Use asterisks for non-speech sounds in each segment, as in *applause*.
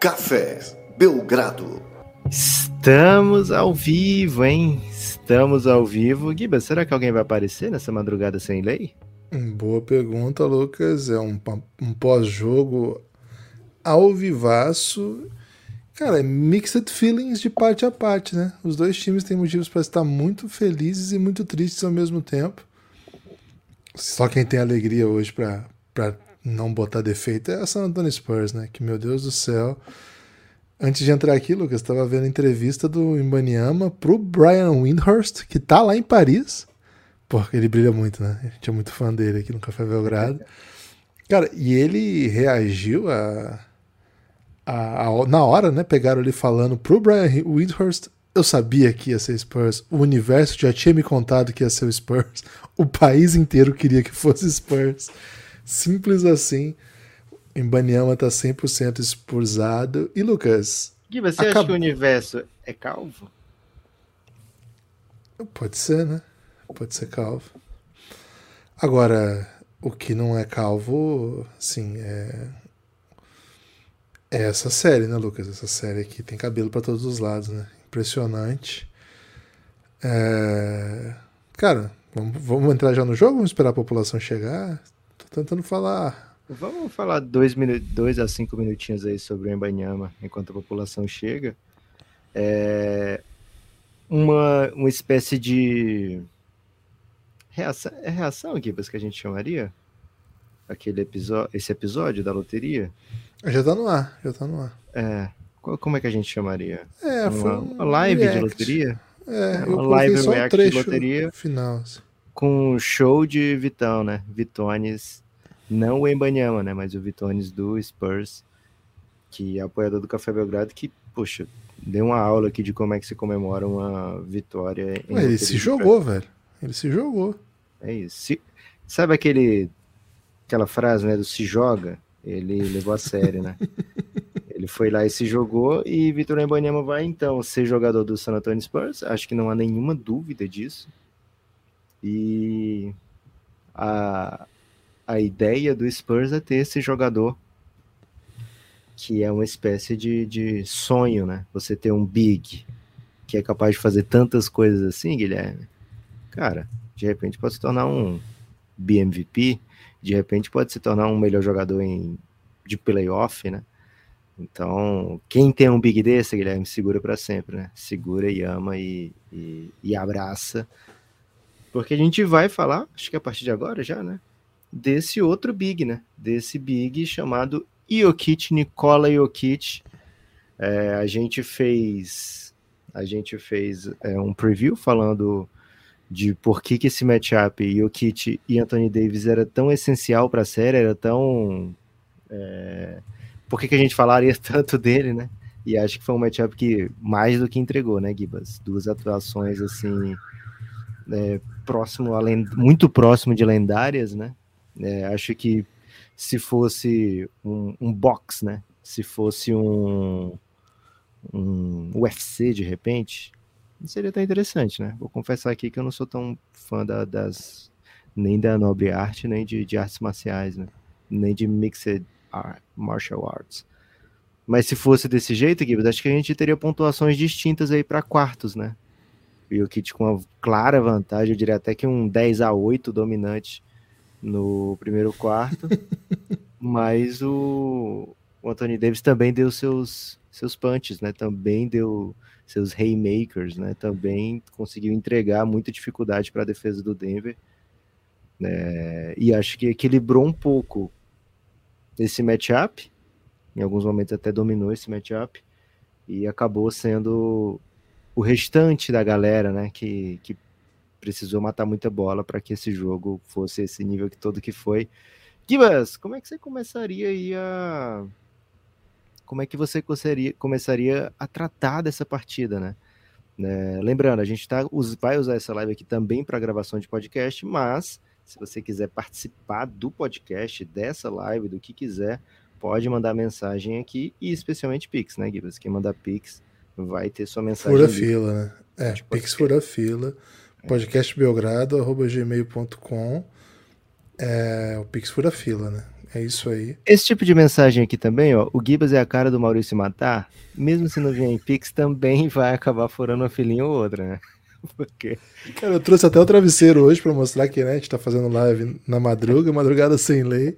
Café Belgrado. Estamos ao vivo, hein? Estamos ao vivo. Giba, será que alguém vai aparecer nessa madrugada sem lei? Boa pergunta, Lucas. É um, um pós-jogo ao vivaço. Cara, é mixed feelings de parte a parte, né? Os dois times têm motivos para estar muito felizes e muito tristes ao mesmo tempo. Só quem tem alegria hoje para não botar defeito é a San Antonio Spurs, né? Que, meu Deus do céu. Antes de entrar aqui, Lucas, estava vendo a entrevista do Imbaniama pro Brian Windhurst, que tá lá em Paris. Porque ele brilha muito, né? A gente é muito fã dele aqui no Café Belgrado. *laughs* Cara, e ele reagiu a, a, a, na hora, né? Pegaram ele falando pro Brian Windhurst. Eu sabia que ia ser Spurs. O universo já tinha me contado que ia ser o Spurs. O país inteiro queria que fosse Spurs. Simples assim. Embanyama tá 100% expulsado. E Lucas? Gui, você acha que o universo é calvo? Pode ser, né? Pode ser calvo. Agora, o que não é calvo, sim, é. É essa série, né, Lucas? Essa série aqui tem cabelo para todos os lados, né? Impressionante. É... Cara, vamos, vamos entrar já no jogo? Vamos esperar a população chegar? Tentando falar. Vamos falar dois, dois a cinco minutinhos aí sobre o Embanyama enquanto a população chega. É uma, uma espécie de reação, é reação, Gibas, que a gente chamaria? Aquele episódio, esse episódio da loteria? Já tá no ar, já tá no ar. É. Como é que a gente chamaria? É, uma, foi um uma live react. de loteria? É, uma live react um de loteria. Final. Assim com um show de Vitão, né? Vitones, não o Embanyama, né? Mas o Vitones do Spurs, que é apoiador do Café Belgrado, que, poxa, deu uma aula aqui de como é que se comemora uma vitória. Ué, ele se jogou, velho. Ele se jogou. É isso. Se... Sabe aquele aquela frase, né, do se joga? Ele levou a sério, né? *laughs* ele foi lá e se jogou e Vitor Embanyama vai então ser jogador do San Antonio Spurs. Acho que não há nenhuma dúvida disso. E a, a ideia do Spurs é ter esse jogador que é uma espécie de, de sonho, né? Você ter um big que é capaz de fazer tantas coisas assim, Guilherme. Cara, de repente pode se tornar um BMVP, de repente pode se tornar um melhor jogador em, de playoff, né? Então, quem tem um big desse, Guilherme, segura para sempre, né? Segura e ama e, e, e abraça porque a gente vai falar, acho que a partir de agora já, né? Desse outro Big, né? Desse Big chamado Jokic, Nikola Jokic. É, a gente fez a gente fez é, um preview falando de por que, que esse matchup Jokic e Anthony Davis era tão essencial para a série, era tão. É, por que, que a gente falaria *laughs* tanto dele, né? E acho que foi um matchup que mais do que entregou, né, Gibas? Duas atuações assim é, próximo, além, muito próximo de lendárias, né? É, acho que se fosse um, um box, né? Se fosse um, um UFC de repente, seria tão interessante, né? Vou confessar aqui que eu não sou tão fã da, das nem da nobre arte, nem de, de artes marciais, né? Nem de mixed art, martial arts. Mas se fosse desse jeito, Gibbs, acho que a gente teria pontuações distintas aí para quartos, né? O Jokic com uma clara vantagem, eu diria até que um 10 a 8 dominante no primeiro quarto, *laughs* mas o, o Anthony Davis também deu seus, seus punches, né? Também deu seus haymakers, né? Também conseguiu entregar muita dificuldade para a defesa do Denver. Né? E acho que equilibrou um pouco esse matchup. Em alguns momentos até dominou esse matchup e acabou sendo o restante da galera, né, que, que precisou matar muita bola para que esse jogo fosse esse nível que todo que foi. Gibas, como é que você começaria aí a como é que você começaria, começaria a tratar dessa partida, né? É, lembrando, a gente tá, vai usar essa live aqui também para gravação de podcast, mas se você quiser participar do podcast, dessa live, do que quiser, pode mandar mensagem aqui e especialmente Pix, né, Gibas? Quem mandar Pix vai ter sua mensagem. Fura fila, né? É, tipo Pix Fura Fila, é. podcastbelgrado.gmail.com é o Pix Fura Fila, né? É isso aí. Esse tipo de mensagem aqui também, ó. O Gibas é a cara do Maurício Matar. Mesmo se não vier em Pix, também vai acabar furando uma filhinha ou outra, né? *laughs* Porque. Cara, eu trouxe até o travesseiro hoje pra mostrar que né, a gente tá fazendo live na madruga, madrugada sem lei.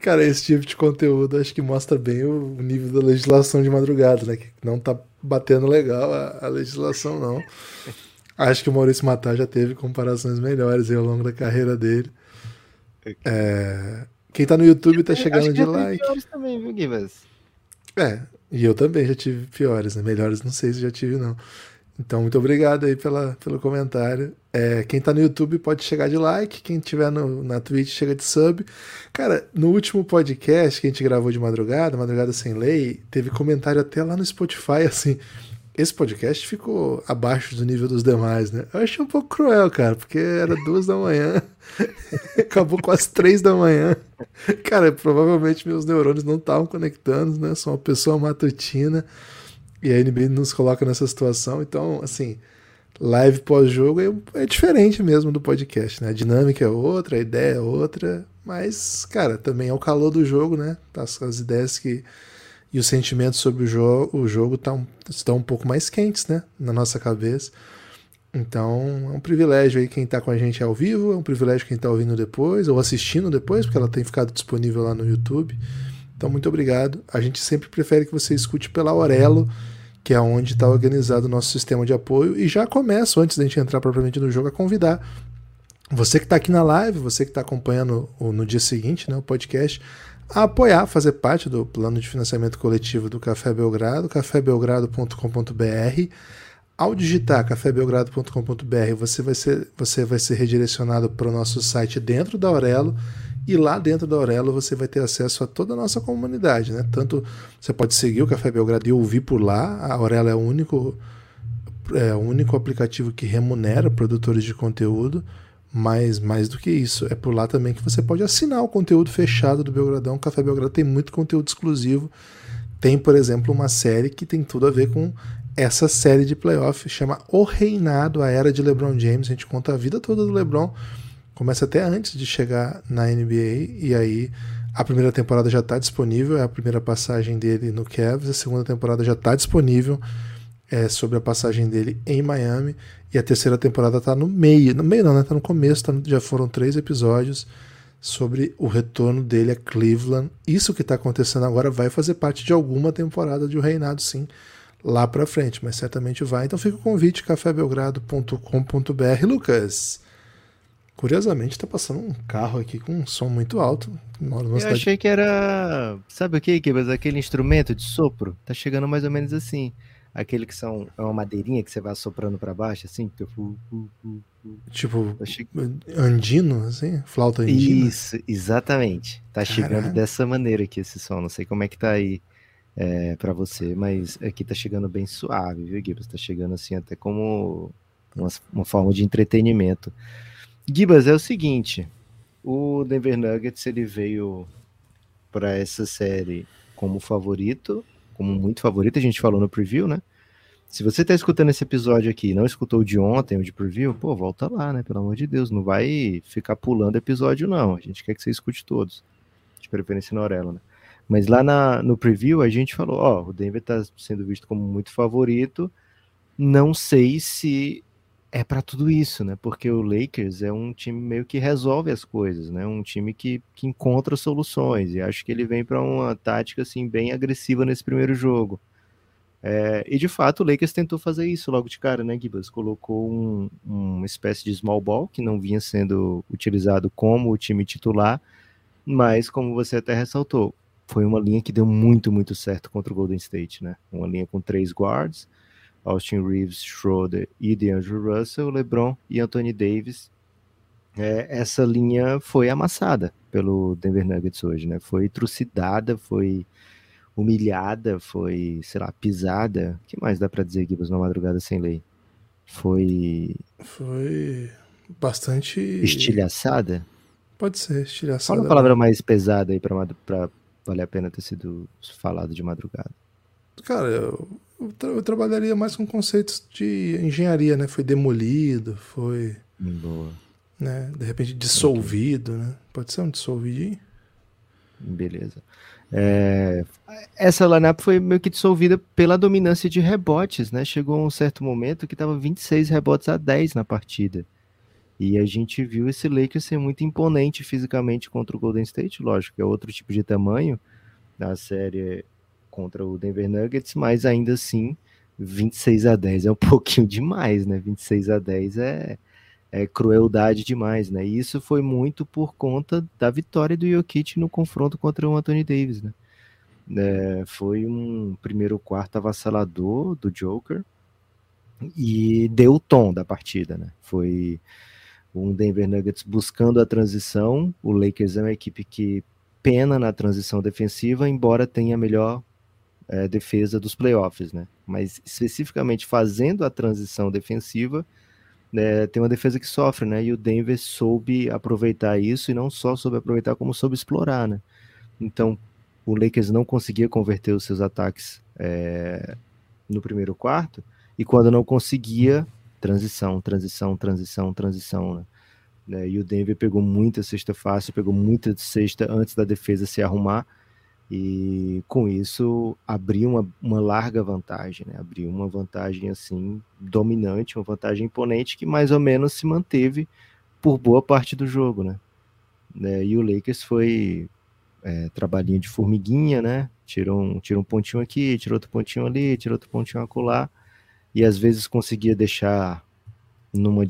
Cara, esse tipo de conteúdo acho que mostra bem o nível da legislação de madrugada, né? Que não tá batendo legal a, a legislação, não. Acho que o Maurício Matar já teve comparações melhores ao longo da carreira dele. É... Quem tá no YouTube tá chegando de like. também, viu? É, e eu também já tive piores, né? Melhores não sei se já tive, não. Então, muito obrigado aí pela, pelo comentário. É, quem tá no YouTube pode chegar de like, quem tiver no, na Twitch chega de sub. Cara, no último podcast que a gente gravou de madrugada, Madrugada Sem Lei, teve comentário até lá no Spotify, assim, esse podcast ficou abaixo do nível dos demais, né? Eu achei um pouco cruel, cara, porque era duas da manhã, *laughs* acabou quase três da manhã. Cara, provavelmente meus neurônios não estavam conectando, né? Sou uma pessoa matutina e a NBA nos coloca nessa situação. Então, assim, live pós-jogo é, é diferente mesmo do podcast, né? A dinâmica é outra, a ideia é outra, mas, cara, também é o calor do jogo, né? As, as ideias que e os sentimentos sobre o, jo o jogo tá estão um pouco mais quentes, né? Na nossa cabeça. Então é um privilégio aí quem está com a gente ao vivo, é um privilégio quem está ouvindo depois ou assistindo depois, porque ela tem ficado disponível lá no YouTube. Então, muito obrigado. A gente sempre prefere que você escute pela Aurelo, que é onde está organizado o nosso sistema de apoio. E já começo, antes da gente entrar propriamente no jogo, a convidar você que está aqui na live, você que está acompanhando o, no dia seguinte né, o podcast, a apoiar, fazer parte do plano de financiamento coletivo do Café Belgrado, cafébelgrado.com.br. Ao digitar cafébelgrado.com.br, você vai ser, você vai ser redirecionado para o nosso site dentro da Aurelo. E lá dentro da Aurelo você vai ter acesso a toda a nossa comunidade, né? Tanto você pode seguir o Café Belgrado e ouvir por lá. A Aurelo é o único, é o único aplicativo que remunera produtores de conteúdo. Mas mais do que isso, é por lá também que você pode assinar o conteúdo fechado do Belgradão. O Café Belgrado tem muito conteúdo exclusivo. Tem, por exemplo, uma série que tem tudo a ver com essa série de playoff, chama O Reinado, a Era de LeBron James. A gente conta a vida toda do LeBron, começa até antes de chegar na NBA, e aí a primeira temporada já está disponível, é a primeira passagem dele no Cavs, a segunda temporada já está disponível é, sobre a passagem dele em Miami. E a terceira temporada tá no meio. No meio não, né? Tá no começo, tá, já foram três episódios sobre o retorno dele a Cleveland. Isso que está acontecendo agora vai fazer parte de alguma temporada de O Reinado, sim, lá para frente, mas certamente vai. Então fica o convite, cafébelgrado.com.br. Lucas, curiosamente está passando um carro aqui com um som muito alto. Eu cidade... achei que era, sabe o que, Kibas? Aquele instrumento de sopro. Tá chegando mais ou menos assim aquele que são é uma madeirinha que você vai soprando para baixo, assim, tipo, tipo achei... andino, assim, flauta andina. Isso, exatamente. Tá Caraca. chegando dessa maneira aqui esse som. Não sei como é que tá aí é, para você, mas aqui tá chegando bem suave, viu, Gibas? Tá chegando assim até como uma, uma forma de entretenimento. Gibas, é o seguinte, o Denver Nuggets ele veio para essa série como favorito como muito favorito, a gente falou no preview, né? Se você tá escutando esse episódio aqui e não escutou o de ontem, o de preview, pô, volta lá, né? Pelo amor de Deus, não vai ficar pulando episódio, não. A gente quer que você escute todos. De preferência na Orelha, né? Mas lá na, no preview a gente falou, ó, o Denver tá sendo visto como muito favorito. Não sei se é para tudo isso, né? Porque o Lakers é um time meio que resolve as coisas, né? Um time que, que encontra soluções. E acho que ele vem para uma tática assim bem agressiva nesse primeiro jogo. É, e de fato o Lakers tentou fazer isso logo de cara, né, Gibas? Colocou um, uma espécie de small ball que não vinha sendo utilizado como o time titular, mas como você até ressaltou, foi uma linha que deu muito, muito certo contra o Golden State, né? Uma linha com três guards, Austin Reeves, Schroeder e DeAndre Russell, LeBron e Anthony Davis. É, essa linha foi amassada pelo Denver Nuggets hoje, né? Foi trucidada, foi humilhada, foi, sei lá, pisada. O que mais dá para dizer, Gibbs, numa madrugada sem lei? Foi. Foi bastante. Estilhaçada? Pode ser, estilhaçada. Fala uma palavra mais pesada aí pra valer a pena ter sido falado de madrugada. Cara, eu eu, tra eu, trabalharia mais com conceitos de engenharia, né? Foi demolido, foi. Boa. Né? De repente dissolvido, né? Pode ser um dissolvidinho? Beleza. É, essa lineup foi meio que dissolvida pela dominância de rebotes, né? Chegou um certo momento que estava 26 rebotes a 10 na partida. E a gente viu esse Lakers ser muito imponente fisicamente contra o Golden State, lógico, que é outro tipo de tamanho na série contra o Denver Nuggets, mas ainda assim 26 a 10 é um *laughs* pouquinho demais, né? 26 a 10 é, é crueldade demais, né? E isso foi muito por conta da vitória do Jokic no confronto contra o Anthony Davis, né? É, foi um primeiro quarto avassalador do Joker e deu o tom da partida, né? Foi um Denver Nuggets buscando a transição. O Lakers é uma equipe que pena na transição defensiva, embora tenha melhor é, defesa dos playoffs, né? Mas especificamente fazendo a transição defensiva, né, tem uma defesa que sofre, né? E o Denver soube aproveitar isso e não só soube aproveitar, como soube explorar, né? Então, o Lakers não conseguia converter os seus ataques é, no primeiro quarto, e quando não conseguia, transição, transição, transição, transição, né? né? E o Denver pegou muita cesta fácil, pegou muita cesta antes da defesa se arrumar, e com isso abriu uma, uma larga vantagem, né? abriu uma vantagem assim dominante, uma vantagem imponente que mais ou menos se manteve por boa parte do jogo, né? É, e o Lakers foi é, trabalhinho de formiguinha, né? Tirou um, tirou um pontinho aqui, tirou outro pontinho ali, tirou outro pontinho acolá, e às vezes conseguia deixar numa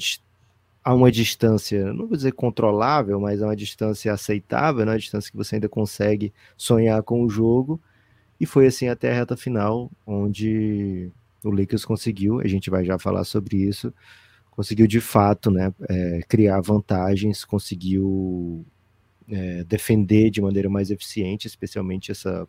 a uma distância, não vou dizer controlável, mas a uma distância aceitável, né? uma distância que você ainda consegue sonhar com o jogo. E foi assim até a reta final, onde o Lakers conseguiu, a gente vai já falar sobre isso, conseguiu de fato né, é, criar vantagens, conseguiu é, defender de maneira mais eficiente, especialmente essa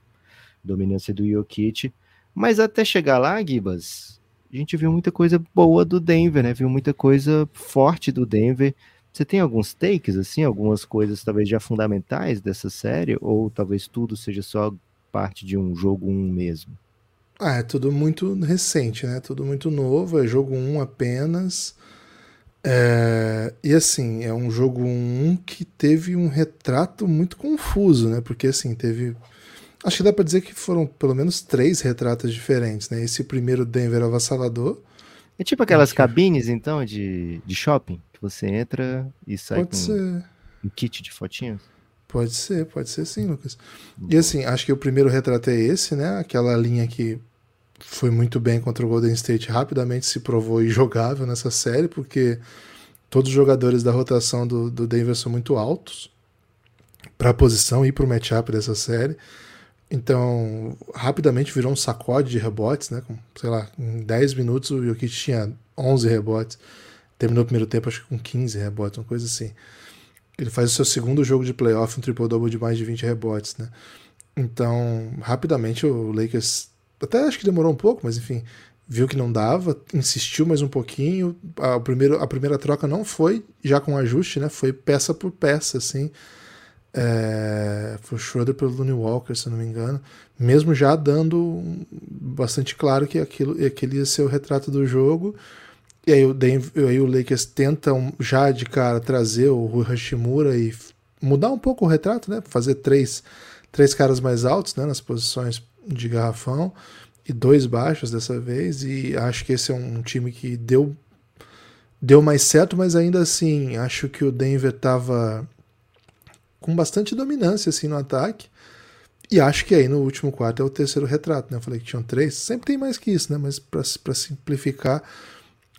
dominância do Jokic. Mas até chegar lá, Gibas, a gente viu muita coisa boa do Denver, né? Viu muita coisa forte do Denver. Você tem alguns takes, assim, algumas coisas talvez já fundamentais dessa série, ou talvez tudo seja só parte de um jogo 1 mesmo? Ah, é tudo muito recente, né? Tudo muito novo, é jogo 1 apenas. É... E assim, é um jogo 1 que teve um retrato muito confuso, né? Porque assim, teve Acho que dá para dizer que foram pelo menos três retratos diferentes, né? Esse primeiro Denver avassalador. É tipo aquelas cabines, então, de, de shopping, que você entra e sai pode com ser. um kit de fotinhos? Pode ser, pode ser sim, Lucas. E assim, acho que o primeiro retrato é esse, né? Aquela linha que foi muito bem contra o Golden State, rapidamente se provou injogável nessa série, porque todos os jogadores da rotação do, do Denver são muito altos para a posição e para o matchup dessa série. Então, rapidamente virou um sacode de rebotes, né? Com, sei lá, em 10 minutos o Jokic tinha 11 rebotes. Terminou o primeiro tempo, acho que com 15 rebotes, uma coisa assim. Ele faz o seu segundo jogo de playoff, um triple-double de mais de 20 rebotes, né? Então, rapidamente o Lakers, até acho que demorou um pouco, mas enfim, viu que não dava, insistiu mais um pouquinho. A, primeiro, a primeira troca não foi já com ajuste, né? Foi peça por peça, assim. É, foi o Schroeder pelo Looney Walker, se não me engano, mesmo já dando bastante claro que aquilo, aquele ia ser o retrato do jogo. E aí o, Denver, aí o Lakers tenta já de cara trazer o Rui Hashimura e mudar um pouco o retrato, né? Fazer três, três caras mais altos né? nas posições de garrafão e dois baixos dessa vez. E acho que esse é um time que deu, deu mais certo, mas ainda assim acho que o Denver estava com bastante dominância assim no ataque. E acho que aí no último quarto é o terceiro retrato, né? Eu falei que tinham três, sempre tem mais que isso, né? Mas para simplificar,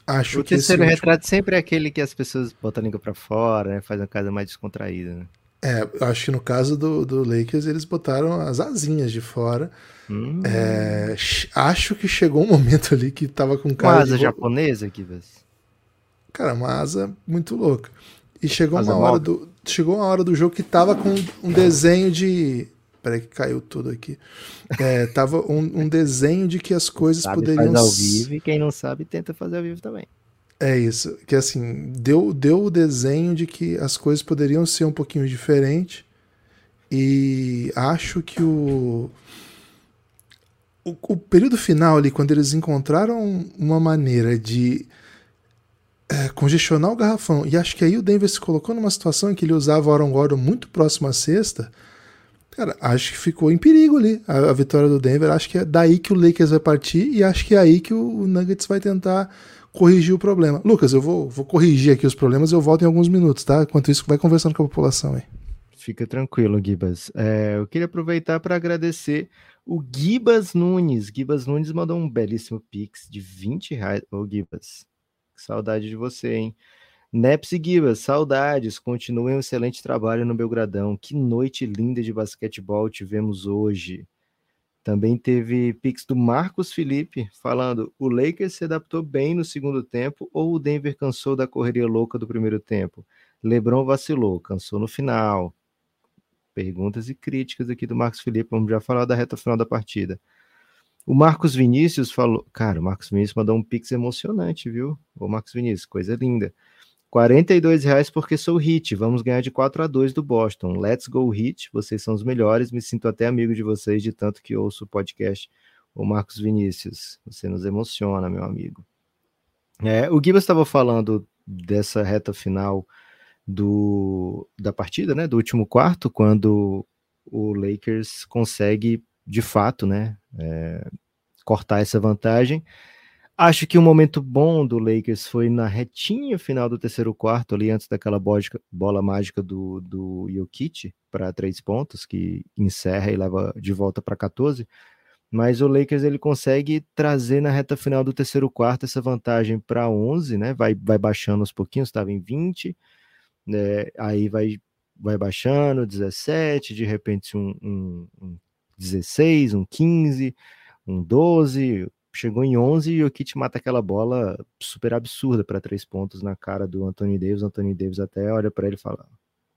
acho o que. O terceiro último... retrato sempre é aquele que as pessoas botam a língua para fora, né? Faz uma casa mais descontraída, né? É, acho que no caso do, do Lakers eles botaram as asinhas de fora. Hum. É, acho que chegou um *laughs* momento ali que tava com cara. Uma asa de... japonesa aqui, Cara, uma asa muito louca. E chegou uma hora do chegou uma hora do jogo que tava com um desenho de Peraí que caiu tudo aqui. É, tava um, um, desenho de que as coisas sabe, poderiam faz ao vivo e quem não sabe tenta fazer ao vivo também. É isso, que assim, deu, deu o desenho de que as coisas poderiam ser um pouquinho diferente e acho que o, o, o período final ali, quando eles encontraram uma maneira de é, congestionar o garrafão. E acho que aí o Denver se colocou numa situação em que ele usava o Aaron Gordon muito próximo à cesta. Cara, acho que ficou em perigo ali a, a, vitória do Denver. Acho que é daí que o Lakers vai partir e acho que é aí que o, o Nuggets vai tentar corrigir o problema. Lucas, eu vou, vou corrigir aqui os problemas e eu volto em alguns minutos, tá? Enquanto isso, vai conversando com a população aí. Fica tranquilo, Gibas. É, eu queria aproveitar para agradecer o Gibas Nunes. Gibas Nunes mandou um belíssimo pix de 20 reais. Ô, Gibas, saudade de você, hein? Neps e Gibas, saudades. Continuem um excelente trabalho no Belgradão. Que noite linda de basquetebol tivemos hoje. Também teve pix do Marcos Felipe falando: o Lakers se adaptou bem no segundo tempo ou o Denver cansou da correria louca do primeiro tempo? LeBron vacilou, cansou no final. Perguntas e críticas aqui do Marcos Felipe. Vamos já falar da reta final da partida. O Marcos Vinícius falou. Cara, o Marcos Vinícius mandou um pix emocionante, viu? Ô, Marcos Vinícius, coisa linda. 42 reais porque sou hit. Vamos ganhar de 4 a 2 do Boston. Let's go hit. Vocês são os melhores. Me sinto até amigo de vocês de tanto que ouço o podcast. O Marcos Vinícius, você nos emociona, meu amigo. É, o Gibas estava falando dessa reta final do, da partida, né, do último quarto, quando o Lakers consegue, de fato, né, é, cortar essa vantagem. Acho que um momento bom do Lakers foi na retinha final do terceiro quarto, ali antes daquela bola mágica do, do Jokic para três pontos, que encerra e leva de volta para 14. Mas o Lakers ele consegue trazer na reta final do terceiro quarto essa vantagem para 11, né? Vai, vai baixando aos pouquinhos, estava em 20, né? aí vai, vai baixando, 17, de repente um, um, um 16, um 15, um 12, chegou em 11 e o Kit mata aquela bola super absurda para três pontos na cara do Anthony Davis. Anthony Davis até olha para ele e fala: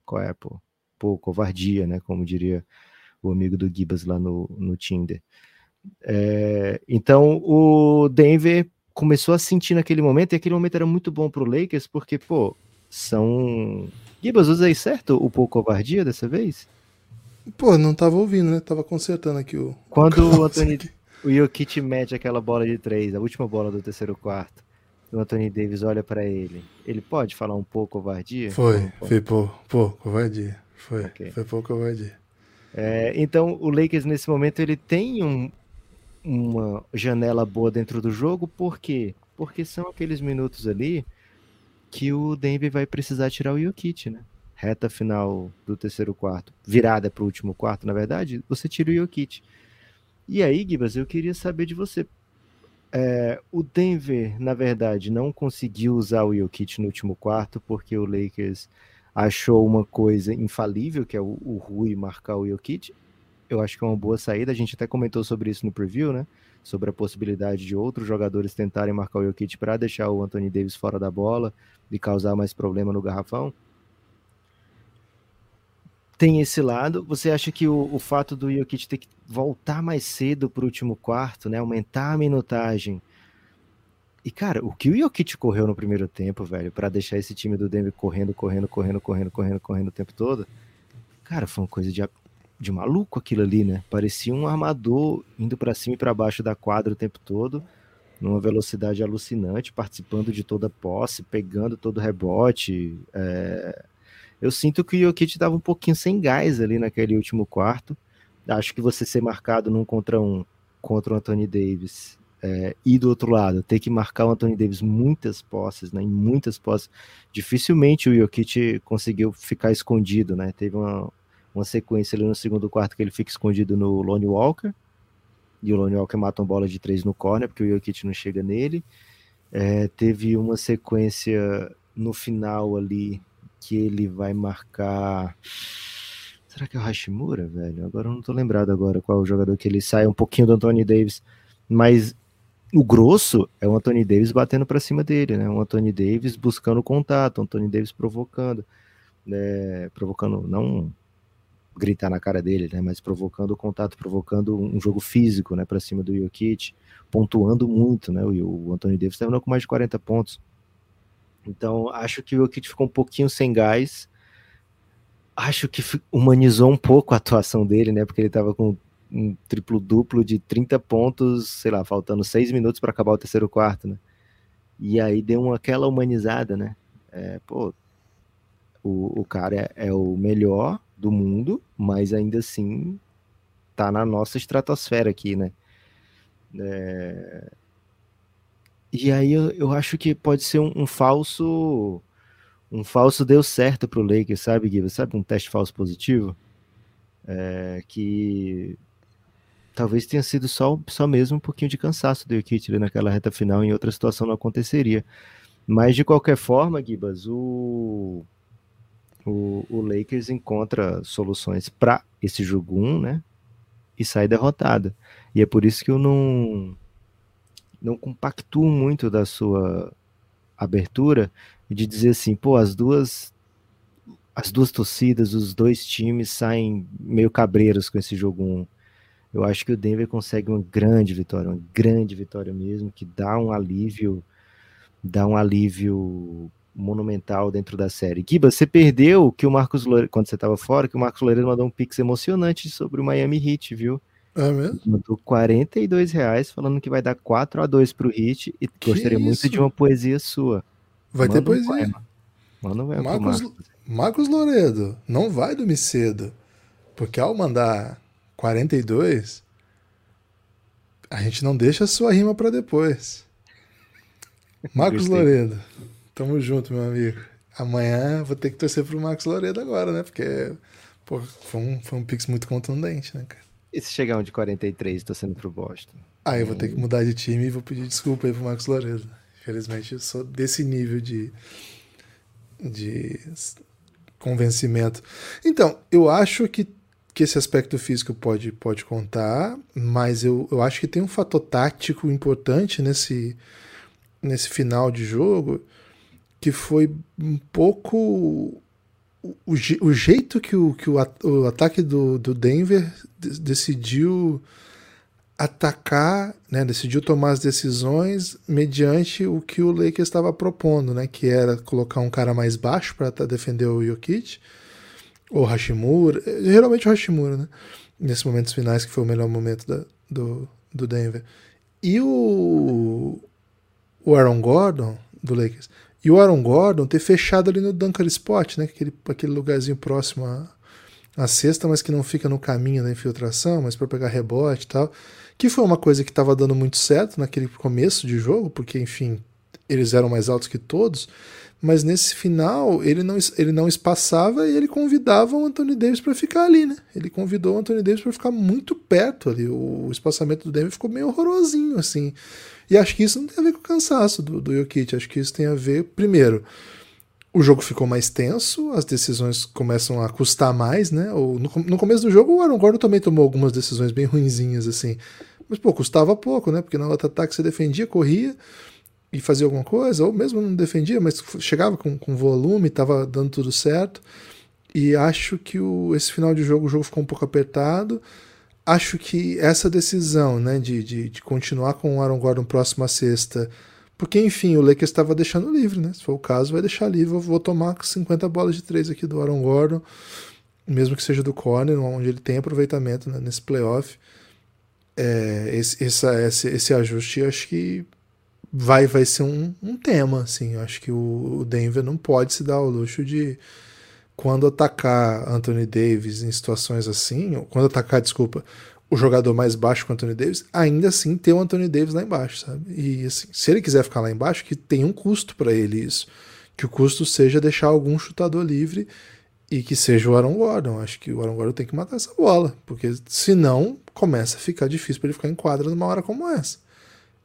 qual é, pô? Pô, covardia, né? Como diria o amigo do Gibas lá no, no Tinder. É, então o Denver começou a sentir naquele momento, e aquele momento era muito bom para o Lakers, porque, pô, são. Gibas, usei certo o pouco covardia dessa vez? Pô, não tava ouvindo, né? Tava consertando aqui o. Quando o, Anthony. O Jokic mete aquela bola de três, a última bola do terceiro quarto. O Anthony Davis olha para ele. Ele pode falar um pouco covardia? Foi, foi pô, pô, covardia. Foi, okay. foi pouco covardia. É, então o Lakers nesse momento ele tem um, uma janela boa dentro do jogo, por quê? Porque são aqueles minutos ali que o Denver vai precisar tirar o Jokic, né? Reta final do terceiro quarto, virada para o último quarto, na verdade, você tira o Jokic. E aí, Gibas, eu queria saber de você. É, o Denver, na verdade, não conseguiu usar o Jokic no último quarto porque o Lakers achou uma coisa infalível, que é o, o Rui marcar o Jokic. Eu acho que é uma boa saída. A gente até comentou sobre isso no preview, né? Sobre a possibilidade de outros jogadores tentarem marcar o Jokic para deixar o Anthony Davis fora da bola e causar mais problema no garrafão. Tem esse lado. Você acha que o, o fato do Jokic ter que voltar mais cedo para o último quarto, né? Aumentar a minutagem. E, cara, o que o Jokic correu no primeiro tempo, velho, para deixar esse time do Denver correndo, correndo, correndo, correndo, correndo, correndo o tempo todo, cara, foi uma coisa de, de maluco aquilo ali, né? Parecia um armador indo para cima e para baixo da quadra o tempo todo numa velocidade alucinante, participando de toda a posse, pegando todo rebote. É... Eu sinto que o Jokic estava um pouquinho sem gás ali naquele último quarto. Acho que você ser marcado num contra um contra o Anthony Davis é, e do outro lado, ter que marcar o Anthony Davis muitas posses, né, em muitas posses, dificilmente o Jokic conseguiu ficar escondido, né? Teve uma, uma sequência ali no segundo quarto que ele fica escondido no Lonnie Walker, e o Lonnie Walker mata uma bola de três no corner, porque o Jokic não chega nele. É, teve uma sequência no final ali que ele vai marcar. Será que é o Hashimura, velho? Agora eu não tô lembrado agora qual é o jogador que ele sai um pouquinho do Anthony Davis, mas o grosso é o Anthony Davis batendo para cima dele, né? Um Anthony Davis buscando contato, um Anthony Davis provocando, né? provocando não gritar na cara dele, né, mas provocando o contato, provocando um jogo físico, né, para cima do Jokic, pontuando muito, né, o, o Anthony Davis terminou com mais de 40 pontos. Então, acho que o Jokic ficou um pouquinho sem gás. Acho que humanizou um pouco a atuação dele, né, porque ele estava com um triplo duplo de 30 pontos, sei lá, faltando seis minutos para acabar o terceiro quarto, né? E aí deu uma, aquela humanizada, né? É, pô, o, o cara é, é o melhor do mundo, mas ainda assim tá na nossa estratosfera aqui, né? É... E aí eu, eu acho que pode ser um, um falso um falso deu certo pro Lakers, sabe, Guiba? Sabe um teste falso positivo? É, que talvez tenha sido só, só mesmo um pouquinho de cansaço do Jokic naquela reta final, em outra situação não aconteceria. Mas de qualquer forma, Gibas, o, o, o Lakers encontra soluções para esse jogo 1, né? E sai derrotado. E é por isso que eu não não compactuo muito da sua abertura de dizer assim, pô, as duas as duas torcidas, os dois times saem meio cabreiros com esse jogo 1. Eu acho que o Denver consegue uma grande vitória, uma grande vitória mesmo, que dá um alívio, dá um alívio monumental dentro da série. Giba, você perdeu que o Marcos Loureiro, quando você estava fora, que o Marcos Loureiro mandou um pix emocionante sobre o Miami Heat, viu? É mesmo? Mandou 42 reais falando que vai dar 4 a 2 pro Heat e que gostaria isso? muito de uma poesia sua. Vai Manda ter poesia. Um Manda um Marcos, Marcos. Marcos Loredo, não vai dormir cedo. Porque ao mandar 42, a gente não deixa a sua rima para depois. Marcos Loredo, tamo junto, meu amigo. Amanhã vou ter que torcer pro Marcos Loredo agora, né? Porque pô, foi, um, foi um pix muito contundente, né, cara? E se chegar um de 43 torcendo pro Boston? Ah, eu vou ter que mudar de time e vou pedir desculpa aí pro Marcos Loredo. Infelizmente, eu sou desse nível de, de convencimento. Então, eu acho que, que esse aspecto físico pode, pode contar, mas eu, eu acho que tem um fator tático importante nesse, nesse final de jogo, que foi um pouco o, o jeito que o, que o, ataque do, do Denver decidiu atacar, né, decidiu tomar as decisões mediante o que o Lakers estava propondo, né, que era colocar um cara mais baixo para defender o Jokic, ou Hashimura, geralmente o Hashimura, né, nesses momentos finais que foi o melhor momento da, do, do Denver. E o, o Aaron Gordon, do Lakers, e o Aaron Gordon ter fechado ali no Dunker Spot, né, aquele, aquele lugarzinho próximo à, à cesta, mas que não fica no caminho da infiltração, mas para pegar rebote e tal que foi uma coisa que estava dando muito certo naquele começo de jogo, porque, enfim, eles eram mais altos que todos, mas nesse final ele não, ele não espaçava e ele convidava o Anthony Davis para ficar ali, né? Ele convidou o Anthony Davis para ficar muito perto ali. O, espaçamento do Denver ficou meio horrorosinho, assim. E acho que isso não tem a ver com o cansaço do, do Jokic, acho que isso tem a ver, primeiro, o jogo ficou mais tenso, as decisões começam a custar mais, né? no, no começo do jogo, o Aaron Gordon também tomou algumas decisões bem ruinzinhas, assim. Mas, pô, custava pouco, né? Porque na outra ataque você defendia, corria e fazia alguma coisa, ou mesmo não defendia, mas chegava com, com volume, estava dando tudo certo. E acho que o, esse final de jogo, o jogo ficou um pouco apertado. Acho que essa decisão, né, de, de, de continuar com o Aaron Gordon próximo à sexta, porque enfim, o Lakers estava deixando livre, né? Se for o caso, vai deixar livre. Eu vou tomar 50 bolas de três aqui do Aaron Gordon, mesmo que seja do corner, onde ele tem aproveitamento né, nesse playoff é, esse, essa, esse, esse ajuste acho que vai, vai ser um, um tema. Assim. Eu acho que o Denver não pode se dar ao luxo de, quando atacar Anthony Davis em situações assim, quando atacar, desculpa, o jogador mais baixo que o Anthony Davis, ainda assim ter o Anthony Davis lá embaixo, sabe? E assim, se ele quiser ficar lá embaixo, que tem um custo para ele isso. Que o custo seja deixar algum chutador livre e que seja o Aaron Gordon. Acho que o Aaron Gordon tem que matar essa bola, porque senão começa a ficar difícil para ele ficar em quadra numa hora como essa.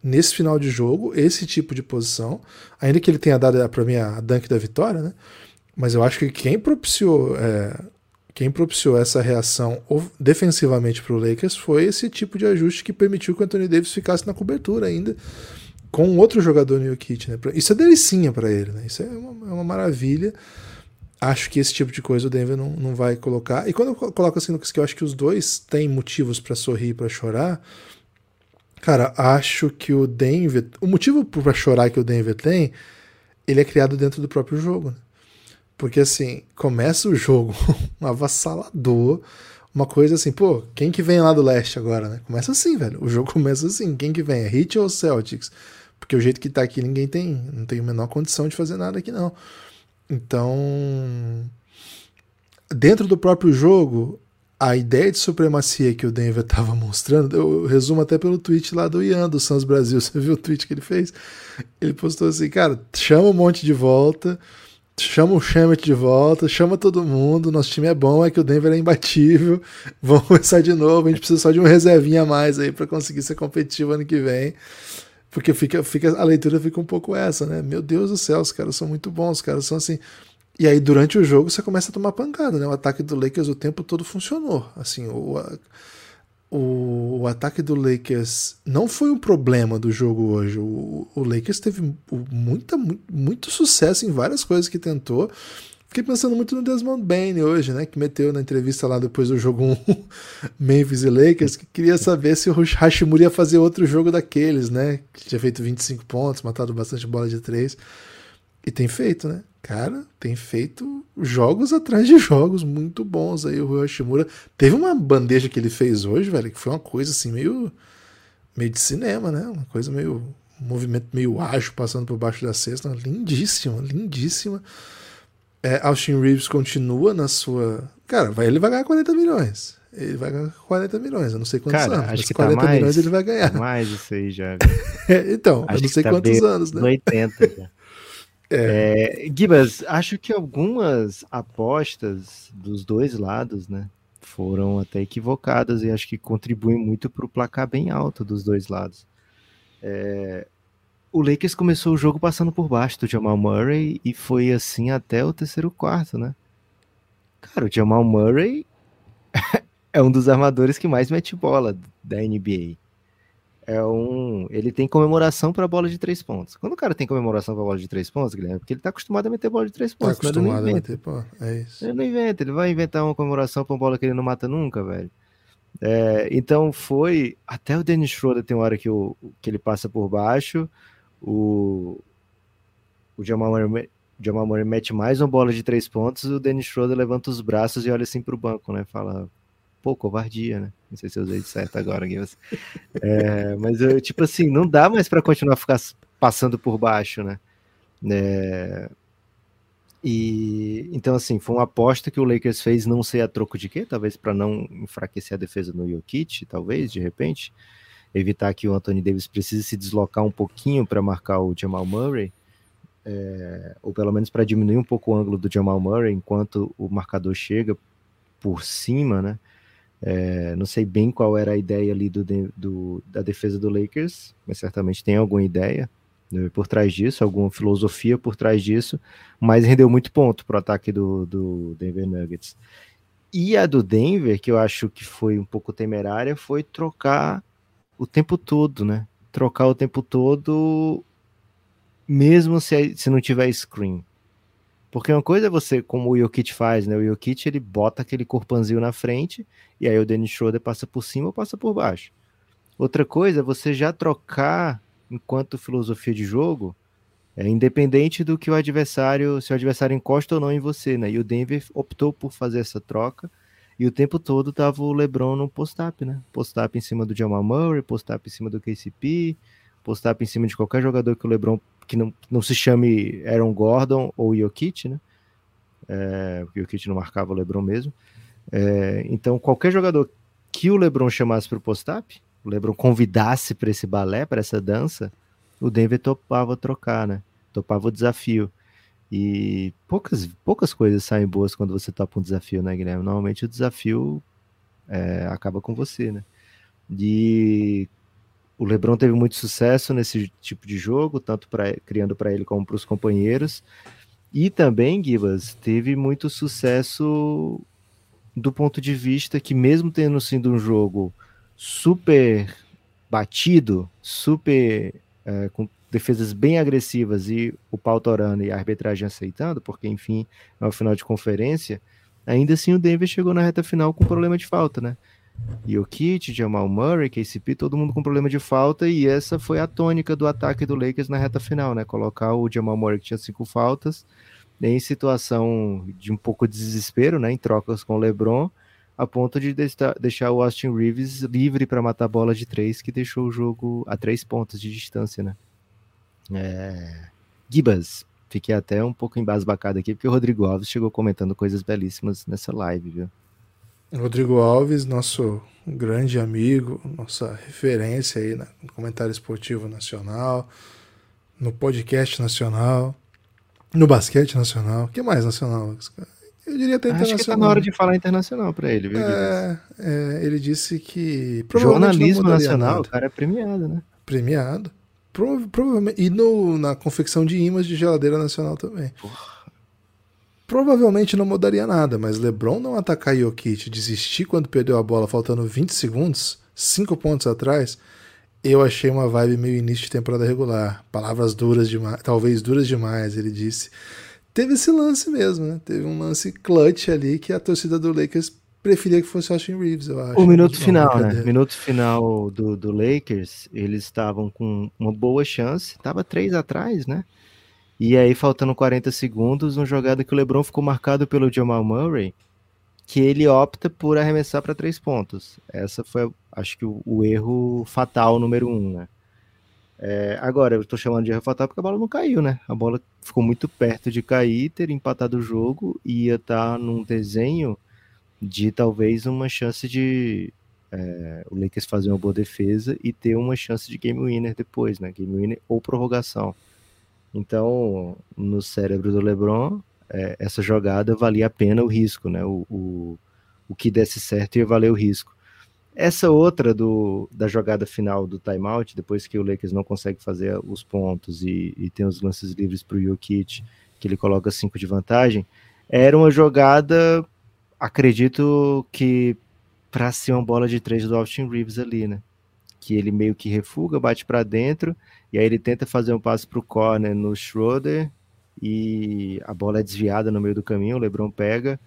Nesse final de jogo, esse tipo de posição, ainda que ele tenha dado para mim a dunk da vitória, né? Mas eu acho que quem propiciou, é, quem propiciou essa reação defensivamente para o Lakers foi esse tipo de ajuste que permitiu que o Anthony Davis ficasse na cobertura ainda com outro jogador no Kit, né? Isso é delicinha para ele, né? Isso é uma, é uma maravilha acho que esse tipo de coisa o Denver não, não vai colocar. E quando eu coloco assim, Lucas, que eu acho que os dois têm motivos para sorrir e para chorar, cara, acho que o Denver. O motivo para chorar que o Denver tem, ele é criado dentro do próprio jogo. Né? Porque assim, começa o jogo *laughs* um avassalador. Uma coisa assim, pô, quem que vem lá do leste agora, né? Começa assim, velho. O jogo *laughs* começa assim. Quem que vem? É Heat ou Celtics? Porque o jeito que tá aqui, ninguém tem, não tem a menor condição de fazer nada aqui, não. Então, dentro do próprio jogo, a ideia de supremacia que o Denver *laughs* estava mostrando, eu resumo até pelo tweet lá do Ian do Sans Brasil. Você viu o tweet que ele fez? Ele postou assim, cara, chama um monte de volta, chama o Shemet de volta, chama todo mundo, nosso time é bom, é que o Denver é imbatível, *laughs* vamos começar de novo, a gente precisa só de uma reservinha a mais aí para conseguir ser competitivo ano que vem. Porque fica, fica, a leitura fica um pouco essa, né? Meu Deus do céu, os caras são muito bons, os caras são assim. E aí, durante o jogo, você começa a tomar pancada, né? O ataque do Lakers o tempo todo funcionou. Assim, o, o, o ataque do Lakers não foi um problema do jogo hoje. O, o Lakers teve muita, muito, muito sucesso em várias coisas que tentou. Fiquei pensando muito no Desmond Bain hoje, né? Que meteu na entrevista lá depois do jogo 1 *laughs* Memphis e Lakers, que queria saber se o Hashimura ia fazer outro jogo daqueles, né? Que tinha feito 25 pontos, matado bastante bola de três. E tem feito, né? Cara, tem feito jogos atrás de jogos muito bons aí o Rui Hashimura. Teve uma bandeja que ele fez hoje, velho, que foi uma coisa assim meio meio de cinema, né? Uma coisa meio um movimento meio ágil passando por baixo da cesta, lindíssima, lindíssima. É, Austin Reeves continua na sua, cara, vai, ele vai ganhar 40 milhões. Ele vai ganhar 40 milhões, eu não sei quantos Cara, anos, acho que 40 tá mais, milhões ele vai ganhar. Mais isso aí já. *laughs* Então, Acho eu não sei tá quantos anos, né? No 80 já. É, Gibas, acho que algumas apostas dos dois lados, né, foram até equivocadas e acho que contribuem muito para o placar bem alto dos dois lados. É, o Lakers começou o jogo passando por baixo do Jamal Murray e foi assim até o terceiro quarto, né? Cara, o Jamal Murray *laughs* é um dos armadores que mais mete bola da NBA é um. Ele tem comemoração para bola de três pontos. Quando o cara tem comemoração para bola de três pontos, Guilherme, é porque ele tá acostumado a meter bola de três Tá pontos. não acostumado a bater, pô. É isso. Ele não inventa, ele vai inventar uma comemoração para uma bola que ele não mata nunca, velho. É, então foi. Até o Dennis Schroeder tem uma hora que, o, que ele passa por baixo, o, o Jamal Murray, Jamal Murray mete mais uma bola de três pontos, o Dennis Schroeder levanta os braços e olha assim pro banco, né? Fala, pô, covardia, né? Não sei se eu usei de certo agora. É, mas eu, tipo assim, não dá mais para continuar ficar passando por baixo, né? É, e então assim, foi uma aposta que o Lakers fez não sei a troco de quê, talvez para não enfraquecer a defesa no Jokic, talvez, de repente, evitar que o Anthony Davis precise se deslocar um pouquinho para marcar o Jamal Murray, é, ou pelo menos para diminuir um pouco o ângulo do Jamal Murray enquanto o marcador chega por cima, né? É, não sei bem qual era a ideia ali do, do- da defesa do Lakers, mas certamente tem alguma ideia né, por trás disso, alguma filosofia por trás disso, mas rendeu muito ponto para o ataque do, do Denver Nuggets. E a do Denver, que eu acho que foi um pouco temerária, foi trocar o tempo todo, né? Trocar o tempo todo, mesmo se, se não tiver screen. Porque uma coisa é você, como o Jokic faz, né? O Jokic ele bota aquele corpanzil na frente e aí o Dennis Schroeder passa por cima ou passa por baixo. Outra coisa é você já trocar enquanto filosofia de jogo, é independente do que o adversário, se o adversário encosta ou não em você, né? E o Denver optou por fazer essa troca e o tempo todo tava o LeBron no post-up, né? Post-up em cima do Jamal Murray, post-up em cima do KCP, post-up em cima de qualquer jogador que o LeBron que não, não se chame Aaron Gordon ou Jokic, né? É, o Jokic não marcava o LeBron mesmo. É, então, qualquer jogador que o LeBron chamasse para o post-up, o LeBron convidasse para esse balé, para essa dança, o Denver topava trocar, né? Topava o desafio. E poucas, poucas coisas saem boas quando você topa um desafio, né, Guilherme? Normalmente o desafio é, acaba com você, né? E o LeBron teve muito sucesso nesse tipo de jogo, tanto pra, criando para ele como para os companheiros. E também, Gibas, teve muito sucesso do ponto de vista que, mesmo tendo sido um jogo super batido, super é, com defesas bem agressivas e o pau torando e a arbitragem aceitando, porque enfim, é o final de conferência, ainda assim o Denver chegou na reta final com problema de falta, né? Jokic, Jamal Murray, KCP, todo mundo com problema de falta e essa foi a tônica do ataque do Lakers na reta final, né? Colocar o Jamal Murray que tinha cinco faltas em situação de um pouco de desespero, né? Em trocas com o LeBron, a ponto de deixar o Austin Reeves livre para matar a bola de três, que deixou o jogo a três pontos de distância, né? É... Gibas, fiquei até um pouco embasbacado aqui, porque o Rodrigo Alves chegou comentando coisas belíssimas nessa live, viu? Rodrigo Alves, nosso grande amigo, nossa referência aí no comentário esportivo nacional, no podcast nacional, no basquete nacional. O que mais nacional? Eu diria até internacional. Acho que tá na hora de falar internacional para ele, viu? É, é, ele disse que. Jornalismo nacional, o cara é premiado, né? Premiado. Prova provavelmente. E no, na confecção de imãs de geladeira nacional também. Porra. Provavelmente não mudaria nada, mas LeBron não atacar Jokic, desistir quando perdeu a bola faltando 20 segundos, 5 pontos atrás, eu achei uma vibe meio início de temporada regular. Palavras duras demais, talvez duras demais, ele disse teve esse lance mesmo, né? Teve um lance clutch ali que a torcida do Lakers preferia que fosse Austin Reeves, eu acho. O minuto final, né? Minuto final do, do Lakers, eles estavam com uma boa chance, tava três atrás, né? E aí, faltando 40 segundos, uma jogada que o LeBron ficou marcado pelo Jamal Murray, que ele opta por arremessar para três pontos. Essa foi, acho que, o, o erro fatal número um, né? É, agora, eu estou chamando de erro fatal porque a bola não caiu, né? A bola ficou muito perto de cair, ter empatado o jogo ia estar tá num desenho de talvez uma chance de é, o Lakers fazer uma boa defesa e ter uma chance de game winner depois, né? Game winner ou prorrogação. Então, no cérebro do LeBron, é, essa jogada valia a pena o risco, né? O, o, o que desse certo ia valer o risco. Essa outra do, da jogada final do timeout, depois que o Lakers não consegue fazer os pontos e, e tem os lances livres para o Jokic, que ele coloca cinco de vantagem, era uma jogada, acredito que para ser uma bola de três do Austin Reeves ali, né? Que ele meio que refuga, bate para dentro, e aí ele tenta fazer um passe para o corner no Schroeder, e a bola é desviada no meio do caminho, o LeBron pega,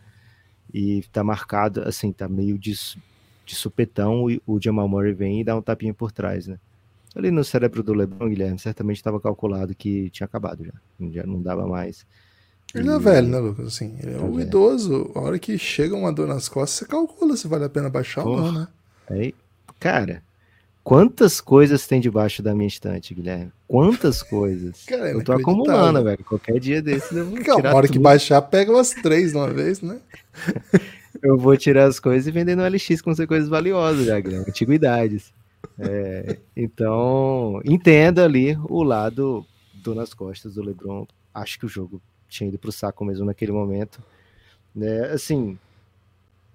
e tá marcado, assim, tá meio dis, de supetão, o Jamal Murray vem e dá um tapinha por trás, né? Ali no cérebro do LeBron, Guilherme, certamente estava calculado que tinha acabado já, já não dava mais. Ele e... é velho, né, Lucas? Assim, ele é, é um velho. idoso. A hora que chega uma dor nas costas, você calcula se vale a pena baixar Porra. ou não, né? Aí, cara, quantas coisas tem debaixo da minha estante, Guilherme? Quantas *laughs* coisas? Cara, é eu tô acumulando, velho. Qualquer dia desses eu vou tirar. A hora tudo. que baixar, pega umas três de uma vez, né? *laughs* eu vou tirar as coisas e vender no LX com ser coisas valiosas, já, Guilherme. Antiguidades. É, então, entenda ali o lado do nas costas do LeBron. Acho que o jogo tinha ido pro saco mesmo naquele momento. Né? Assim,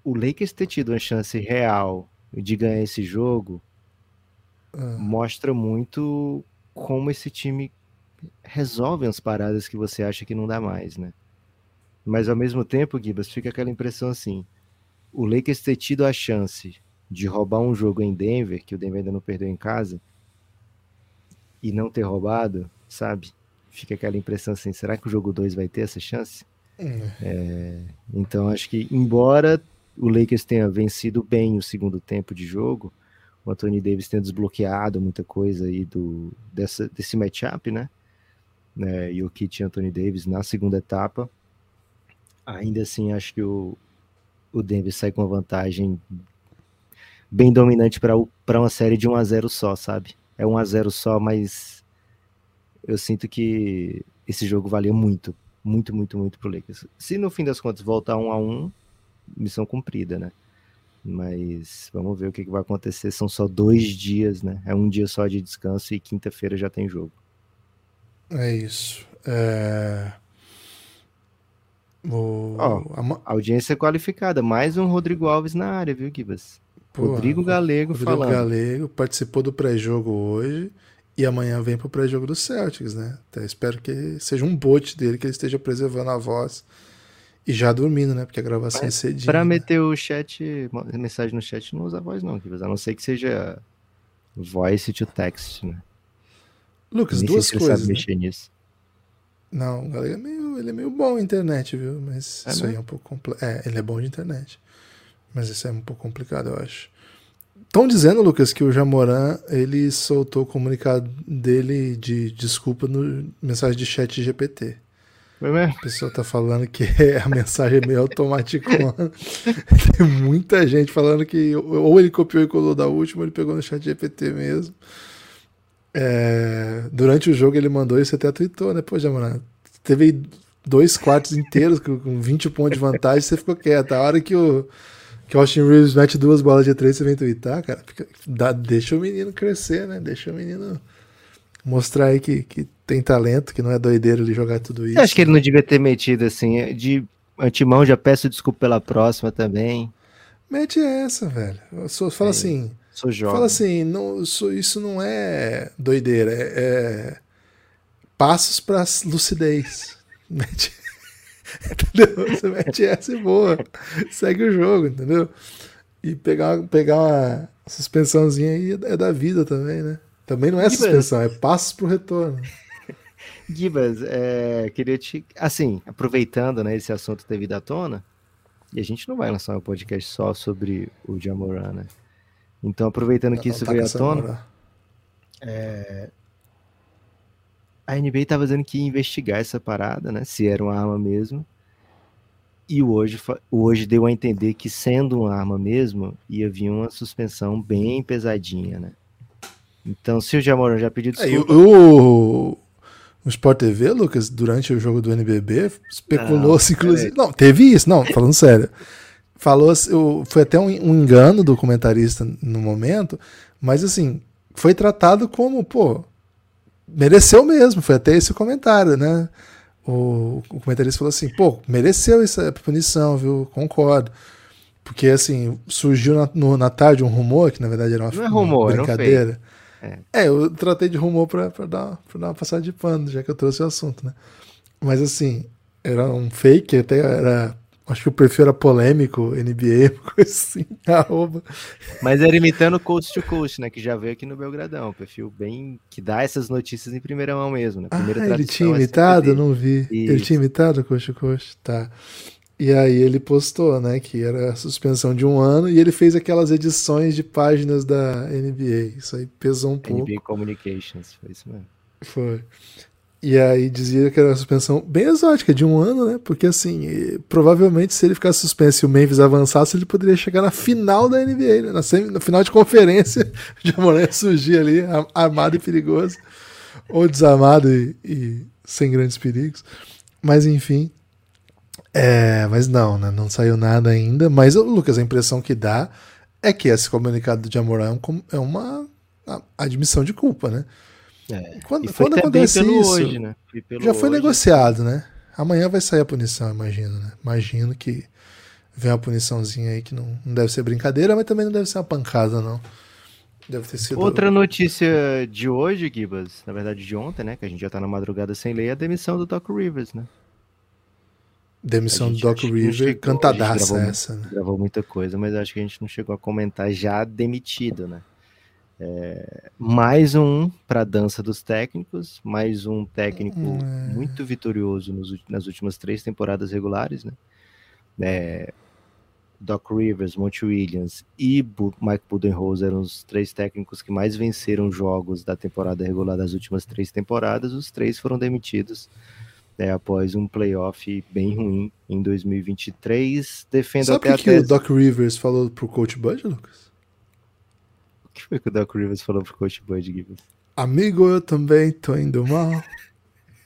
o Lakers ter tido uma chance real de ganhar esse jogo ah. mostra muito como esse time resolve as paradas que você acha que não dá mais, né? Mas ao mesmo tempo, Gibas, fica aquela impressão assim: o Lakers ter tido a chance de roubar um jogo em Denver, que o Denver ainda não perdeu em casa, e não ter roubado, sabe? Fica aquela impressão assim: será que o jogo 2 vai ter essa chance? É. É, então acho que, embora o Lakers tenha vencido bem o segundo tempo de jogo, o Anthony Davis tenha desbloqueado muita coisa aí do, dessa, desse matchup, né? né? E o Kit Anthony Davis na segunda etapa ainda assim acho que o, o Denver sai com uma vantagem bem dominante para uma série de 1 a 0 só, sabe? É 1 a 0 só, mas eu sinto que esse jogo valia muito, muito, muito, muito pro Lakers. Se no fim das contas voltar 1 a 1, missão cumprida, né? Mas vamos ver o que, que vai acontecer. São só dois dias, né? É um dia só de descanso e quinta-feira já tem jogo. É isso. É... O... Oh, a... Audiência qualificada. Mais um Rodrigo Alves na área, viu, Gibas? Rodrigo Galego Rodrigo falando. Galego participou do pré-jogo hoje e amanhã vem pro pré-jogo do Celtics, né? Até espero que seja um bote dele, que ele esteja preservando a voz e já dormindo, né? Porque a gravação Mas, é cedinho. Pra né? meter o chat, mensagem no chat, não usa voz não. A não ser que seja voice to text, né? Lucas, duas coisas. Sabe né? mexer nisso. Não, o é meio, ele é meio bom na internet, viu? Mas é isso aí é um pouco complexo. É, ele é bom de internet. Mas isso é um pouco complicado, eu acho. Estão dizendo, Lucas, que o Jamoran ele soltou o comunicado dele de desculpa no mensagem de chat GPT. Mesmo? A pessoa tá falando que *laughs* a mensagem é meio automática. *laughs* Tem muita gente falando que ou ele copiou e colou da última, ou ele pegou no chat GPT mesmo. É, durante o jogo ele mandou isso, até tweetou, né? Pô, Jamoran, teve dois quartos inteiros com, com 20 pontos de vantagem, você ficou quieto. A hora que o, que Austin Reeves mete duas bolas de três, você vem twittar, cara, fica, dá, deixa o menino crescer, né? Deixa o menino mostrar aí que, que tem talento, que não é doideiro ele jogar tudo isso. Eu acho que ele não devia ter metido assim, de antemão já peço desculpa pela próxima também. Mete essa, velho. Só, fala é, assim. Sou jovem. Fala assim, não, isso não é doideira, é, é passos para lucidez. *laughs* Mete, entendeu? Você mete essa e boa. Segue o jogo, entendeu? E pegar, pegar uma suspensãozinha aí é da vida também, né? Também não é suspensão, é passos pro retorno. Gibas, é, queria te. Assim, aproveitando né, esse assunto ter vindo à tona, e a gente não vai lançar um podcast só sobre o Jamoran, né? Então, aproveitando que não, isso veio à tona, é, a NBA estava dizendo que ia investigar essa parada, né? Se era uma arma mesmo. E hoje, hoje deu a entender que, sendo uma arma mesmo, ia vir uma suspensão bem pesadinha, né? Então, se o Jamoran já pediu é, desculpa... É, o, o Sport TV, Lucas, durante o jogo do NBB, especulou-se, inclusive... Não, teve isso, não, falando sério. Falou, foi até um, um engano do comentarista no momento, mas assim, foi tratado como, pô, mereceu mesmo, foi até esse o comentário, né? O, o comentarista falou assim, pô, mereceu essa punição, viu? Concordo. Porque, assim, surgiu na, no, na tarde um rumor, que na verdade era uma, Não é rumor, uma brincadeira. É. é. eu tratei de rumor pra, pra, dar, pra dar uma passada de pano, já que eu trouxe o assunto, né? Mas, assim, era um fake, até era Acho que o perfil era polêmico, NBA, *laughs* coisa assim, arroba. Mas era imitando Coast to Coast, né? Que já veio aqui no Belgradão. Perfil bem. que dá essas notícias em primeira mão mesmo, né? Primeira ah, ele tinha é imitado? É não vi. Isso. Ele tinha imitado Coast to Coast? Tá. E aí ele postou, né? Que era a suspensão de um ano e ele fez aquelas edições de páginas da NBA. Isso aí pesou um pouco. NBA Communications, foi isso mesmo. Foi. E aí dizia que era uma suspensão bem exótica, de um ano, né? Porque assim, provavelmente se ele ficasse suspenso e o Memphis avançasse, ele poderia chegar na final da NBA, né? Na, semi, na final de conferência, *laughs* de amanhã surgir ali, armado e perigoso, ou desarmado e, e sem grandes perigos. Mas enfim. É, mas não, né? Não saiu nada ainda. Mas, Lucas, a impressão que dá é que esse comunicado do Jamoran é uma admissão de culpa, né? É. Quando, quando acontece isso, hoje, né? já foi hoje, negociado, né? Amanhã vai sair a punição, imagino, né? Imagino que vem uma puniçãozinha aí que não, não deve ser brincadeira, mas também não deve ser uma pancada, não. Deve ter sido. Outra notícia de hoje, Gibas, na verdade de ontem, né? Que a gente já tá na madrugada sem lei, é a demissão do Doc Rivers, né? Demissão do Doc Rivers, cantadaça gravou, essa, né? Gravou muita coisa, mas acho que a gente não chegou a comentar já demitido, né? É, mais um para a dança dos técnicos, mais um técnico é. muito vitorioso nos, nas últimas três temporadas regulares, né? É, Doc Rivers, Monty Williams e Bu Mike Budenholzer eram os três técnicos que mais venceram jogos da temporada regular das últimas três temporadas. Os três foram demitidos né, após um playoff bem ruim em 2023. Defendo Sabe o que, o Doc Rivers falou pro Coach Bud, Lucas? que foi que o Doc Rivers falou pro Coach Bud Gibbons? Amigo, eu também tô indo mal.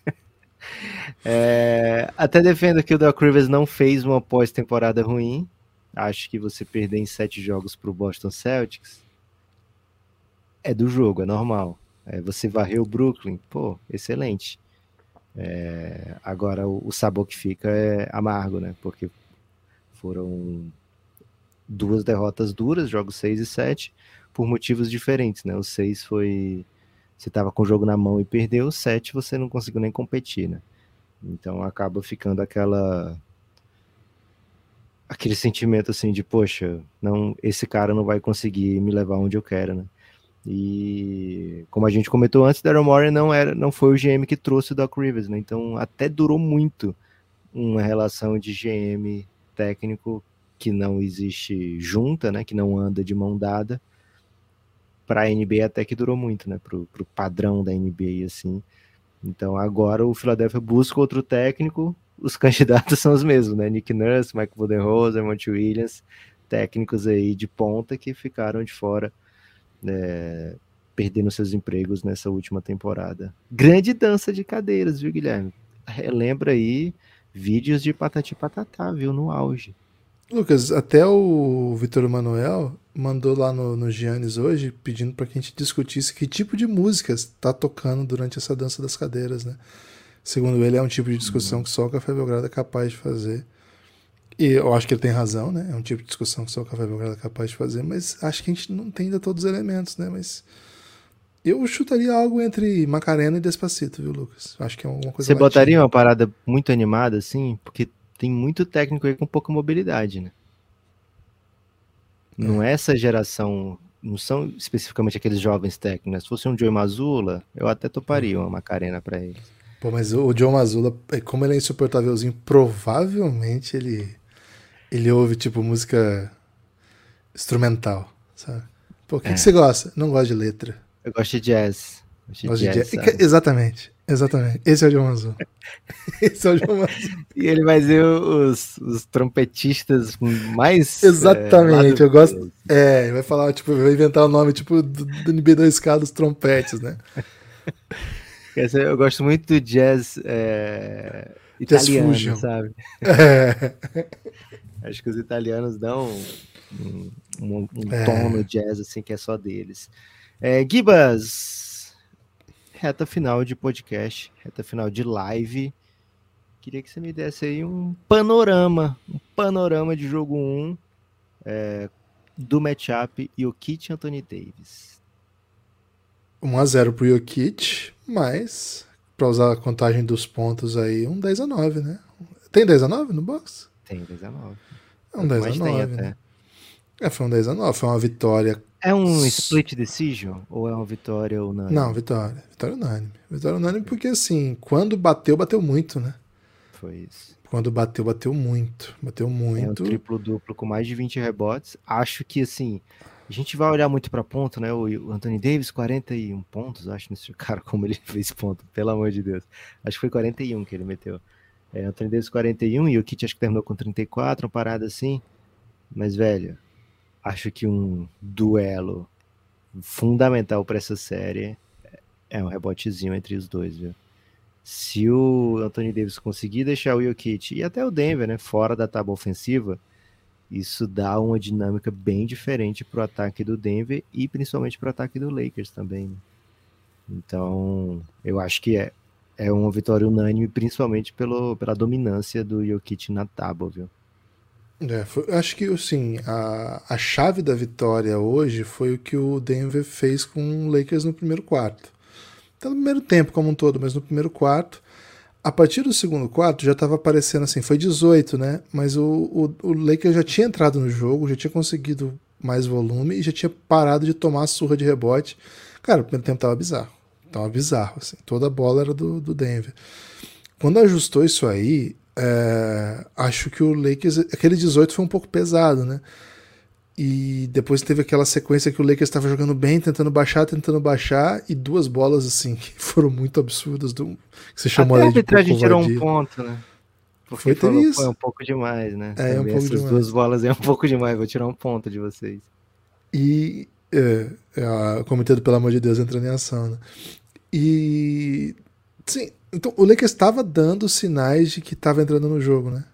*laughs* é, até defendo que o Doc Rivers não fez uma pós-temporada ruim. Acho que você perder em sete jogos pro Boston Celtics é do jogo, é normal. É, você varreu o Brooklyn, pô, excelente. É, agora o, o, sabor que fica é amargo, né? Porque foram duas derrotas duras, jogos 6 e 7 por motivos diferentes, né? O 6 foi. Você tava com o jogo na mão e perdeu, o 7 você não conseguiu nem competir, né? Então acaba ficando aquela. aquele sentimento assim de, poxa, não, esse cara não vai conseguir me levar onde eu quero, né? E como a gente comentou antes, Daryl Morey não era, não foi o GM que trouxe o Doc Rivers, né? Então até durou muito uma relação de GM técnico que não existe junta, né? Que não anda de mão dada para a NBA até que durou muito, né? Pro, pro padrão da NBA, assim. Então agora o Philadelphia busca outro técnico, os *laughs* candidatos são os mesmos, né? Nick Nurse, Mike Budenholzer, Monty Williams, técnicos aí de ponta que ficaram de fora, né, perdendo seus empregos nessa última temporada. Grande dança de cadeiras, viu, Guilherme? relembra aí vídeos de Patati Patatá, viu, no auge. Lucas, até o Vitor Manuel mandou lá no, no Giannis hoje pedindo para que a gente discutisse que tipo de músicas está tocando durante essa dança das cadeiras, né? Segundo ele, é um tipo de discussão que só o Café Belgrado é capaz de fazer. E eu acho que ele tem razão, né? É um tipo de discussão que só o Café Belgrado é capaz de fazer, mas acho que a gente não tem ainda todos os elementos, né? Mas eu chutaria algo entre Macarena e Despacito, viu, Lucas? Acho que é alguma coisa Você botaria uma parada muito animada, assim? Porque tem muito técnico aí com pouca mobilidade, né? Não é essa geração, não são especificamente aqueles jovens técnicos. Né? Se fosse um Joey Mazula, eu até toparia uma Macarena para eles. Pô, mas o Joe Mazula, é, como ele é insuportávelzinho, provavelmente ele ele ouve tipo música instrumental, sabe? Pô, o que, é. que você gosta? Não gosto de letra. Eu gosto de jazz. Gosto de jazz, jazz. Exatamente. Exatamente. Esse é o John Mazur. *laughs* Esse é o John Mazur. e ele vai ser os, os trompetistas mais. Exatamente. É, eu gosto. É, ele vai falar, tipo, vai inventar o nome, tipo, do, do NB2K dos trompetes, né? *laughs* Eu gosto muito do jazz é, italiano, jazz sabe? *laughs* É. Acho que os italianos dão um, um, um é. tom no jazz assim que é só deles. É, Gibas, reta final de podcast, reta final de live. Queria que você me desse aí um panorama, um panorama de jogo 1 é, do matchup Jokic Anthony Davis. 1x0 pro Jokic, mas para usar a contagem dos pontos aí, um 10 a 9, né? Tem 10 a 9 no box? Tem 10 a 9. É um 10 a 9. Né? É, foi um 10 a 9, foi uma vitória é um split decision ou é uma vitória unânime? Não, vitória. Vitória unânime. Vitória unânime porque, assim, quando bateu, bateu muito, né? Foi isso. Quando bateu, bateu muito. Bateu muito. É um triplo-duplo com mais de 20 rebotes. Acho que, assim, a gente vai olhar muito para ponto, né? O Anthony Davis, 41 pontos, acho, nesse *laughs* cara, como ele fez ponto, pelo amor de Deus. Acho que foi 41 que ele meteu. É, Anthony Davis, 41 e o Kit acho que terminou com 34, uma parada assim. Mas, velho, acho que um duelo fundamental para essa série é um rebotezinho entre os dois, viu? Se o Anthony Davis conseguir deixar o Jokic e até o Denver, né, fora da tábua ofensiva, isso dá uma dinâmica bem diferente para o ataque do Denver e principalmente para o ataque do Lakers também. Né? Então, eu acho que é, é uma vitória unânime, principalmente pelo, pela dominância do Jokic na tábua, viu? É, foi, acho que assim, a, a chave da vitória hoje foi o que o Denver fez com o Lakers no primeiro quarto. Então, no primeiro tempo como um todo, mas no primeiro quarto. A partir do segundo quarto já estava aparecendo assim, foi 18, né? Mas o, o, o Lakers já tinha entrado no jogo, já tinha conseguido mais volume e já tinha parado de tomar surra de rebote. Cara, o primeiro tempo tava bizarro. Tava bizarro, assim. Toda a bola era do, do Denver. Quando ajustou isso aí, é, acho que o Lakers. Aquele 18 foi um pouco pesado, né? E depois teve aquela sequência que o Lakers estava jogando bem, tentando baixar, tentando baixar, e duas bolas assim *laughs* que foram muito absurdas. Do, que você chamou Até a arbitragem tirou um ponto, né? Porque foi, falou, isso. foi um pouco demais, né? É, é um pouco essas demais. duas bolas é um *laughs* pouco demais, vou tirar um ponto de vocês. E é, é, o Comitê do Pelo Amor de Deus entrando em ação, né? E sim, então, o Lakers estava dando sinais de que estava entrando no jogo, né?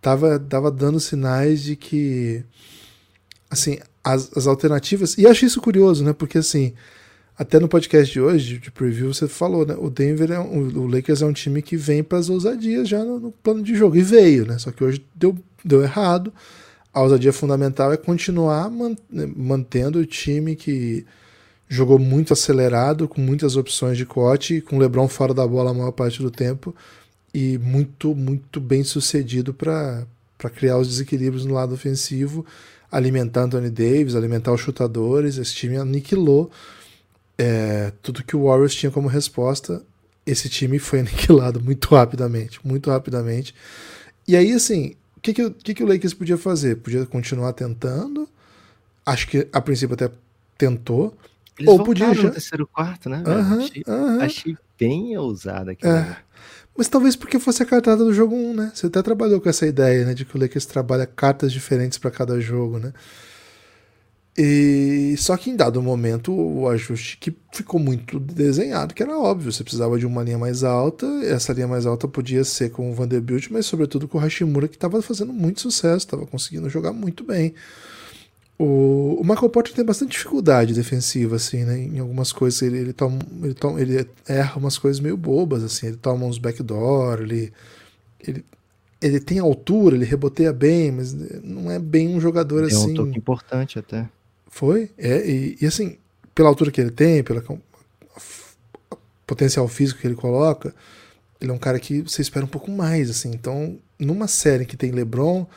Tava, tava dando sinais de que, assim, as, as alternativas. E acho isso curioso, né? Porque, assim, até no podcast de hoje, de preview, você falou, né? O Denver é um, o Lakers é um time que vem para as ousadias já no, no, plano de jogo. E veio, né? Só que hoje deu, deu errado. A ousadia fundamental é continuar man, mantendo o time que jogou muito acelerado, com muitas opções de corte, com o LeBron fora da bola a maior parte do tempo e muito, muito bem sucedido para criar os desequilíbrios no lado ofensivo, alimentar Anthony Davis, alimentar os chutadores. Esse time aniquilou é, tudo que o Warriors tinha como resposta. Esse time foi *laughs* aniquilado muito rapidamente, muito rapidamente. E aí, assim, o que, que, que, que o Lakers podia fazer? Podia continuar tentando. Acho que a princípio até tentou eles Ou podia já... no terceiro quarto, né? achei, achei, bem ousada aqui. É. Mas talvez porque fosse a cartada do jogo 1, né? Você até trabalhou com essa ideia, né? De que o Lakers trabalha cartas diferentes para cada jogo, né? E só que em dado momento o ajuste que ficou muito desenhado, que era óbvio, você precisava de uma linha mais alta, essa linha mais alta podia ser com o Vanderbilt, mas sobretudo com o Hashimura que estava fazendo muito sucesso, estava conseguindo jogar muito bem. O, o Michael Porter tem bastante dificuldade defensiva, assim, né? Em algumas coisas ele, ele, toma, ele, toma, ele erra umas coisas meio bobas, assim, ele toma uns backdoor, ele, ele, ele tem altura, ele reboteia bem, mas não é bem um jogador assim. um toque importante até. Foi, é, e, e, assim, pela altura que ele tem, pelo potencial físico que ele coloca, ele é um cara que você espera um pouco mais, assim. Então, numa série que tem LeBron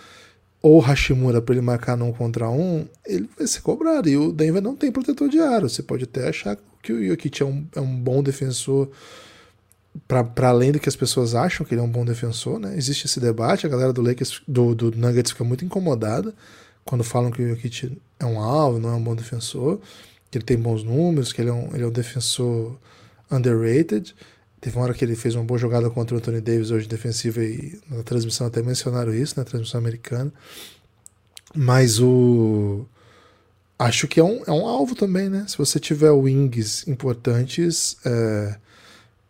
ou Hashimura para ele marcar num contra um, ele vai ser cobrado. E o Denver não tem protetor de aro. Você pode até achar que o Jokic é um, é um bom defensor para além do que as pessoas acham que ele é um bom defensor, né? Existe esse debate, a galera do Lakers, do, do Nuggets fica muito incomodada quando falam que o Jokic é um alvo, não é um bom defensor, que ele tem bons números, que ele é um, ele é um defensor underrated. Teve uma hora que ele fez uma boa jogada contra o Anthony Davis hoje defensiva e na transmissão até mencionaram isso, na transmissão americana. Mas o. Acho que é um, é um alvo também, né? Se você tiver wings importantes, é,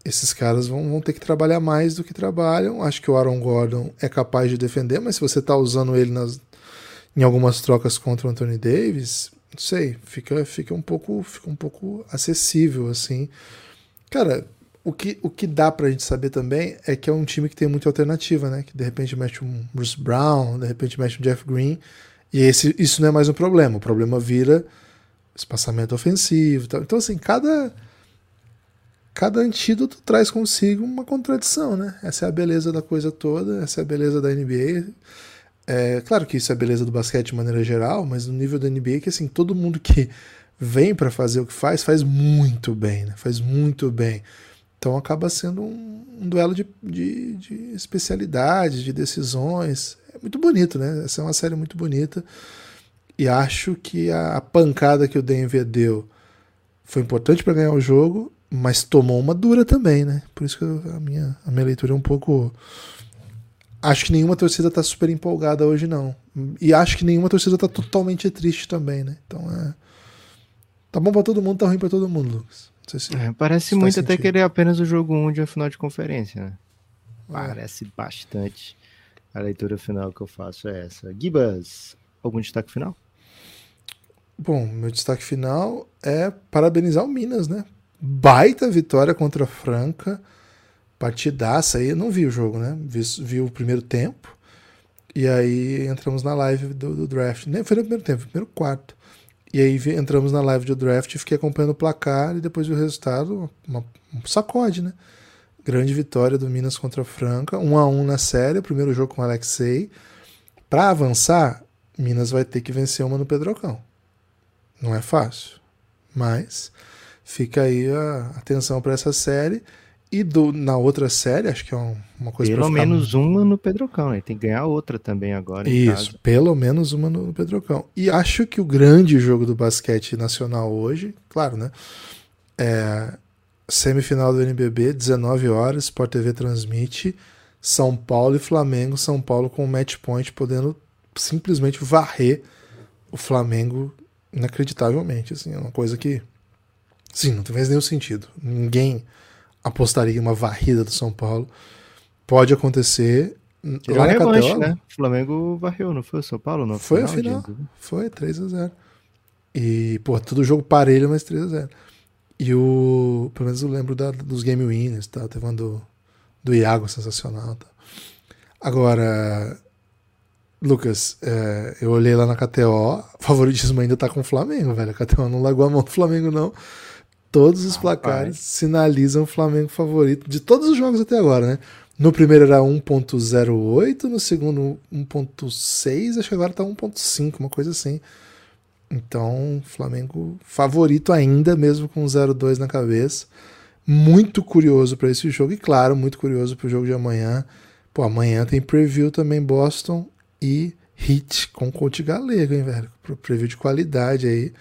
esses caras vão, vão ter que trabalhar mais do que trabalham. Acho que o Aaron Gordon é capaz de defender, mas se você está usando ele nas, em algumas trocas contra o Anthony Davis, não sei, fica, fica um pouco fica um pouco acessível assim. Cara, o que, o que dá pra gente saber também é que é um time que tem muita alternativa, né? Que de repente mexe um Bruce Brown, de repente mexe um Jeff Green, e esse, isso não é mais um problema. O problema vira espaçamento ofensivo. Tal. Então, assim, cada, cada antídoto traz consigo uma contradição, né? Essa é a beleza da coisa toda, essa é a beleza da NBA. É, claro que isso é beleza do basquete de maneira geral, mas no nível da NBA que assim, todo mundo que vem para fazer o que faz, faz muito bem, né? Faz muito bem. Então acaba sendo um, um duelo de, de, de especialidades, de decisões. É muito bonito, né? Essa é uma série muito bonita. E acho que a, a pancada que o Denver deu foi importante para ganhar o jogo, mas tomou uma dura também, né? Por isso que a minha, a minha leitura é um pouco acho que nenhuma torcida tá super empolgada hoje, não. E acho que nenhuma torcida tá totalmente triste também, né? Então é. Tá bom pra todo mundo, tá ruim pra todo mundo, Lucas. Se é, parece se muito até que ele é apenas o jogo 1 de uma final de conferência, né? É. Parece bastante. A leitura final que eu faço é essa. Gibas, algum destaque final? Bom, meu destaque final é parabenizar o Minas, né? Baita vitória contra a Franca partidaça aí. Eu não vi o jogo, né? Vi, vi, o primeiro tempo. E aí entramos na live do, do, draft. Nem foi no primeiro tempo, foi no primeiro quarto. E aí entramos na live do draft fiquei acompanhando o placar e depois o resultado, uma, um sacode, né? Grande vitória do Minas contra a Franca, 1 a 1 na série, primeiro jogo com o Alexei. Para avançar, Minas vai ter que vencer uma no Pedrocão. Não é fácil, mas fica aí a atenção para essa série. E do, na outra série, acho que é uma coisa Pelo menos uma no Pedrocão, né? Tem que ganhar outra também agora. Isso, pelo menos uma no Pedrocão. E acho que o grande jogo do basquete nacional hoje, claro, né? É semifinal do NBB, 19 horas, Sport TV transmite São Paulo e Flamengo. São Paulo com o match point podendo simplesmente varrer o Flamengo inacreditavelmente. Assim, é uma coisa que, sim, não faz nenhum sentido. Ninguém apostaria uma varrida do São Paulo. Pode acontecer. Lá na revanche, Cateola, né? O Flamengo varreu, não foi o São Paulo? Não? Foi final, a final. Foi 3 a 0 E, pô, todo jogo parelho, mas 3 a 0 E o. Pelo menos eu lembro da, dos Game Winners, tá? Teve um do, do Iago sensacional. Tá? Agora, Lucas, é, eu olhei lá na KTO, o *laughs* favoritismo ainda tá com o Flamengo, velho. A KTO não largou a mão do Flamengo, não. Todos os placares sinalizam o Flamengo favorito de todos os jogos até agora, né? No primeiro era 1.08, no segundo 1.6, acho que agora tá 1.5, uma coisa assim. Então, Flamengo favorito ainda, mesmo com 0-2 na cabeça. Muito curioso para esse jogo e, claro, muito curioso para o jogo de amanhã. Pô, amanhã tem preview também Boston e Hit com coach galego, hein, velho? Preview de qualidade aí.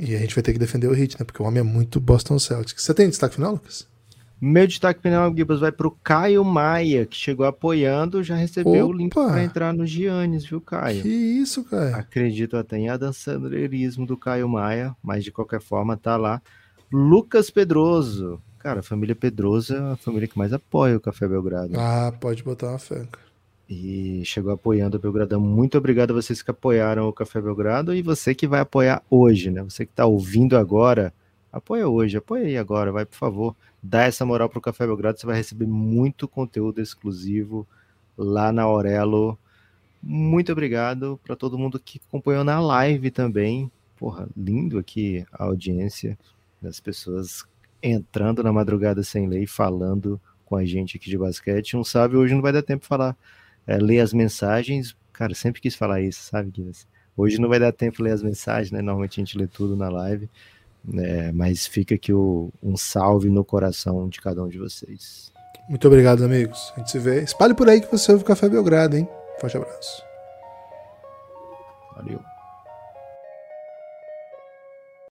E a gente vai ter que defender o Hit, né? Porque o homem é muito Boston Celtics. Você tem destaque final, Lucas? Meu destaque final, Gibas, vai para o Caio Maia, que chegou apoiando, já recebeu Opa! o link para entrar no Giannis, viu, Caio? Que isso, cara? Acredito até em adançadeirismo do Caio Maia, mas de qualquer forma tá lá. Lucas Pedroso. Cara, a família Pedroso é a família que mais apoia o Café Belgrado. Ah, pode botar uma fé, cara. E chegou apoiando o Belgradão. Muito obrigado a vocês que apoiaram o Café Belgrado e você que vai apoiar hoje, né? Você que tá ouvindo agora, apoia hoje, apoia aí agora, vai, por favor. Dá essa moral pro Café Belgrado, você vai receber muito conteúdo exclusivo lá na Aurelo. Muito obrigado para todo mundo que acompanhou na live também. Porra, lindo aqui a audiência das pessoas entrando na madrugada sem lei, falando com a gente aqui de basquete. Um salve, hoje não vai dar tempo de falar, é, ler as mensagens. Cara, sempre quis falar isso, sabe, Guilherme? Hoje não vai dar tempo de ler as mensagens, né? Normalmente a gente lê tudo na live. É, mas fica aqui o, um salve no coração de cada um de vocês. Muito obrigado, amigos. A gente se vê. Espalhe por aí que você ouve o Café Belgrado, hein? Forte abraço. Valeu.